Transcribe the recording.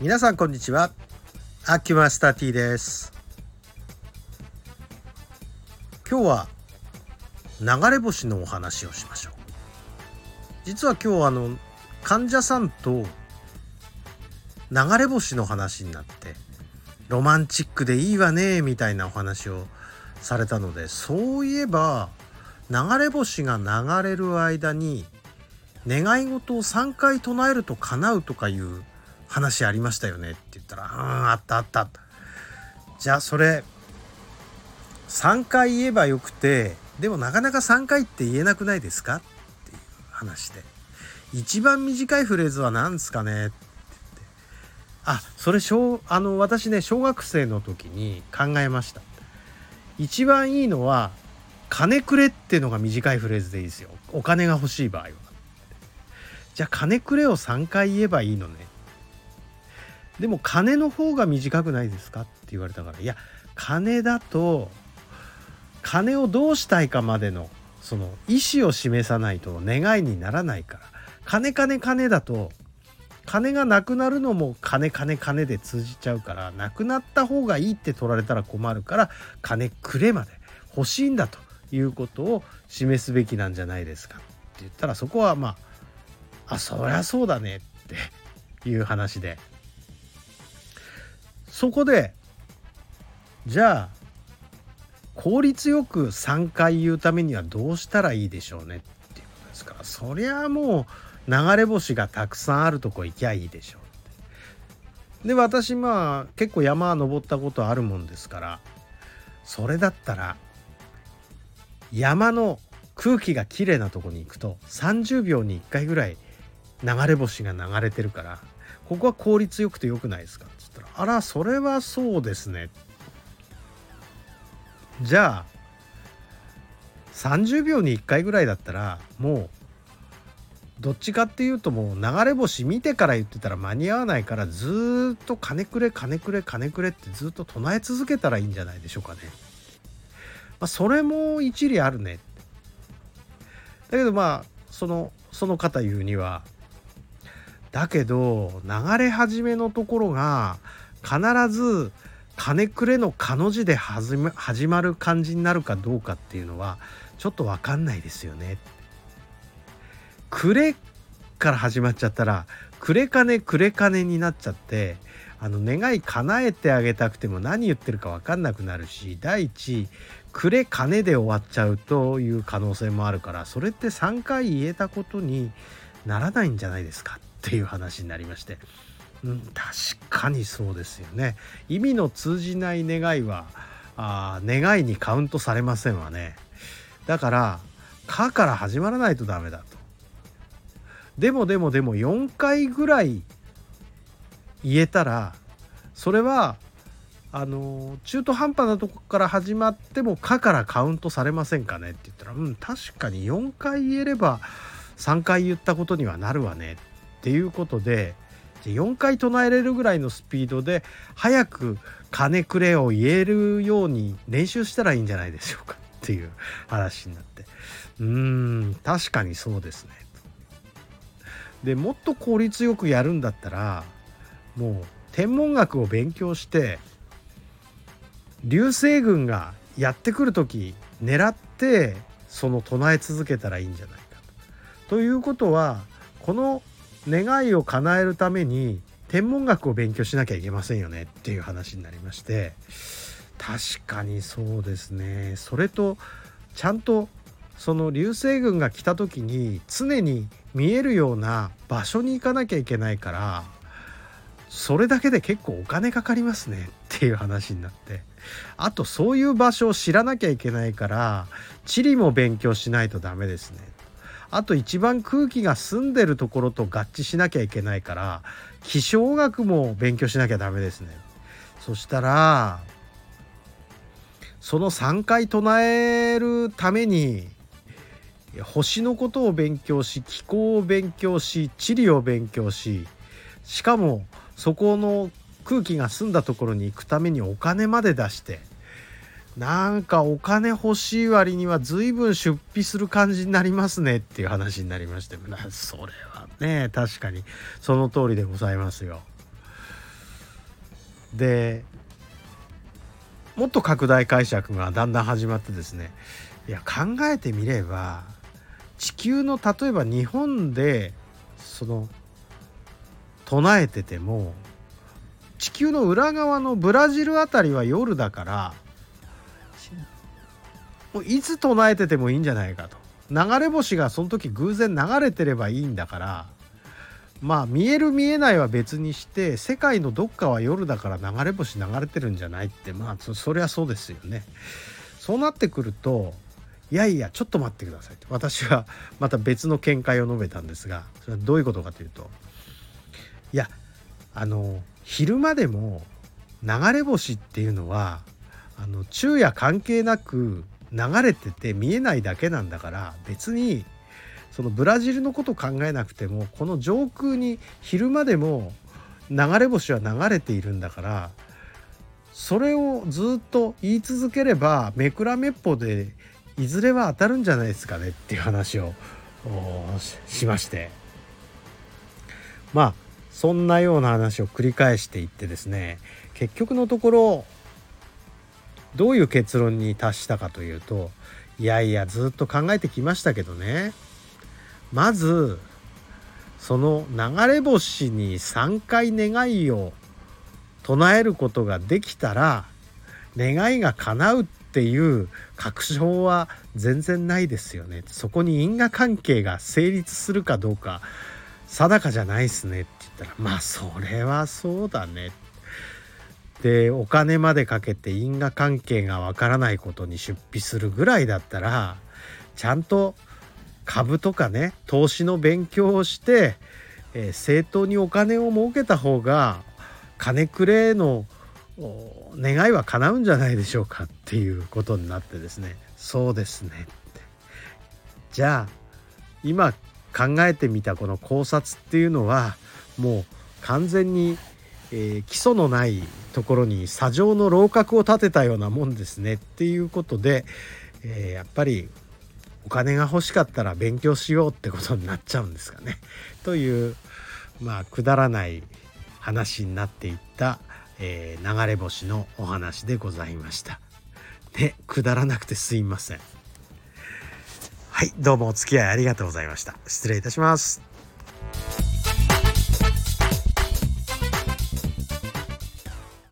皆さんこんにちは。アキュマスター T です。今日は流れ星のお話をしましょう。実は今日あの患者さんと流れ星の話になってロマンチックでいいわねみたいなお話をされたのでそういえば流れ星が流れる間に願い事を3回唱えると叶うとかいう話ありましたよねって言ったら「うんあったあった」じゃあそれ3回言えばよくてでもなかなか3回って言えなくないですか？っていう話で。一番短いフレーズは何ですかねって言って。あそれ小あの私ね小学生の時に考えました。一番いいのは金くれっていうのが短いフレーズでいいですよ。お金が欲しい場合は。じゃあ金くれを3回言えばいいのね。でも金の方が短くないですかって言われたから。いや金だと金をどうしたいかまでのその意思を示さないと願いにならないから。金金金だと金がなくなるのも金金金で通じちゃうからなくなった方がいいって取られたら困るから金くれまで欲しいんだということを示すべきなんじゃないですかって言ったらそこはまああそりゃそうだねっていう話で。そこでじゃあ効率よく3回言うためにはどうしたらいいでしょうね？っていうことですか。らそりゃもう流れ星がたくさんあるとこ行きゃいいでしょう。ってで私まあ結構山登ったことあるもんですからそれだったら山の空気がきれいなとこに行くと30秒に1回ぐらい流れ星が流れてるからここは効率よくてよくないですか？ったら「あらそれはそうですね」じゃあ30秒に1回ぐらいだったらもうどっちかっていうともう流れ星見てから言ってたら間に合わないからずっと金くれ金くれ金くれってずっと唱え続けたらいいんじゃないでしょうかね。まあ、それも一理あるね。だけどまあそのその方言うにはだけど流れ始めのところが必ず金くれのかの字で始まる感じになるかどうかっていうのはちょっと分かんないですよね。くれから始まっちゃったらくれ金くれ金になっちゃってあの願い叶えてあげたくても何言ってるか分かんなくなるし第一くれ金で終わっちゃうという可能性もあるからそれって3回言えたことにならないんじゃないですかっていう話になりまして、うん、確かにそうですよね。意味の通じない願いはあ願いにカウントされませんわね。だから「か」から始まらないとダメだと。でもでもでも4回ぐらい言えたらそれはあの中途半端なとこから始まっても「か」からカウントされませんかねって言ったらうん確かに4回言えれば3回言ったことにはなるわねってっていうことで4回唱えれるぐらいのスピードで早く「金くれ」を言えるように練習したらいいんじゃないでしょうかっていう話になってうーん確かにそうですね。でもっと効率よくやるんだったらもう天文学を勉強して流星群がやってくる時狙ってその唱え続けたらいいんじゃないかと。ということはこの願いを叶えるために天文学を勉強しなきゃいけませんよねっていう話になりまして確かにそうですね。それとちゃんとその流星群が来た時に常に見えるような場所に行かなきゃいけないからそれだけで結構お金かかりますねっていう話になってあとそういう場所を知らなきゃいけないから地理も勉強しないとダメですね。あと一番空気が澄んでるところと合致しなきゃいけないから気象学も勉強しなきゃダメですね。そしたらその3回唱えるために星のことを勉強し気候を勉強し地理を勉強ししかもそこの空気が澄んだところに行くためにお金まで出してなんかお金欲しい割には随分出費する感じになりますねっていう話になりましてそれはね。確かにその通りでございますよ。でもっと拡大解釈がだんだん始まってですね。いや考えてみれば地球の例えば日本でその唱えてても地球の裏側のブラジルあたりは夜だからもういつ唱えててもいいんじゃないかと。流れ星がその時偶然流れてればいいんだから。まあ見える見えないは別にして世界のどっかは夜だから流れ星流れてるんじゃないって。まあそりゃそうですよね。そうなってくるといやいやちょっと待ってくださいと。私はまた別の見解を述べたんですがそれはどういうことかというといやあの昼間でも流れ星っていうのはあの昼夜関係なく流れてて見えないだけなんだから別にそのブラジルのこと考えなくてもこの上空に昼間でも流れ星は流れているんだからそれをずっと言い続ければめくらめっぽでいずれは当たるんじゃないですかねっていう話をしまして。まあそんなような話を繰り返していってですね結局のところどういう結論に達したかというといやいやずっと考えてきましたけどね。まずその流れ星に3回願いを唱えることができたら願いが叶うっていう確証は全然ないですよね。そこに因果関係が成立するかどうか定かじゃないっすねって言ったらまあそれはそうだねって。でお金までかけて因果関係がわからないことに出費するぐらいだったらちゃんと株とかね投資の勉強をして、えー、正当にお金を儲けた方が金くれの願いは叶うんじゃないでしょうかっていうことになってですね。そうですね。じゃあ今考えてみたこの考察っていうのはもう完全に、えー、基礎のないところに砂上の楼閣を建てたようなもんですねっていうことで、えー、やっぱりお金が欲しかったら勉強しようってことになっちゃうんですかね。というまあくだらない話になっていった、えー、流れ星のお話でございました。でくだらなくてすいません。はいどうもお付き合いありがとうございました。失礼いたします。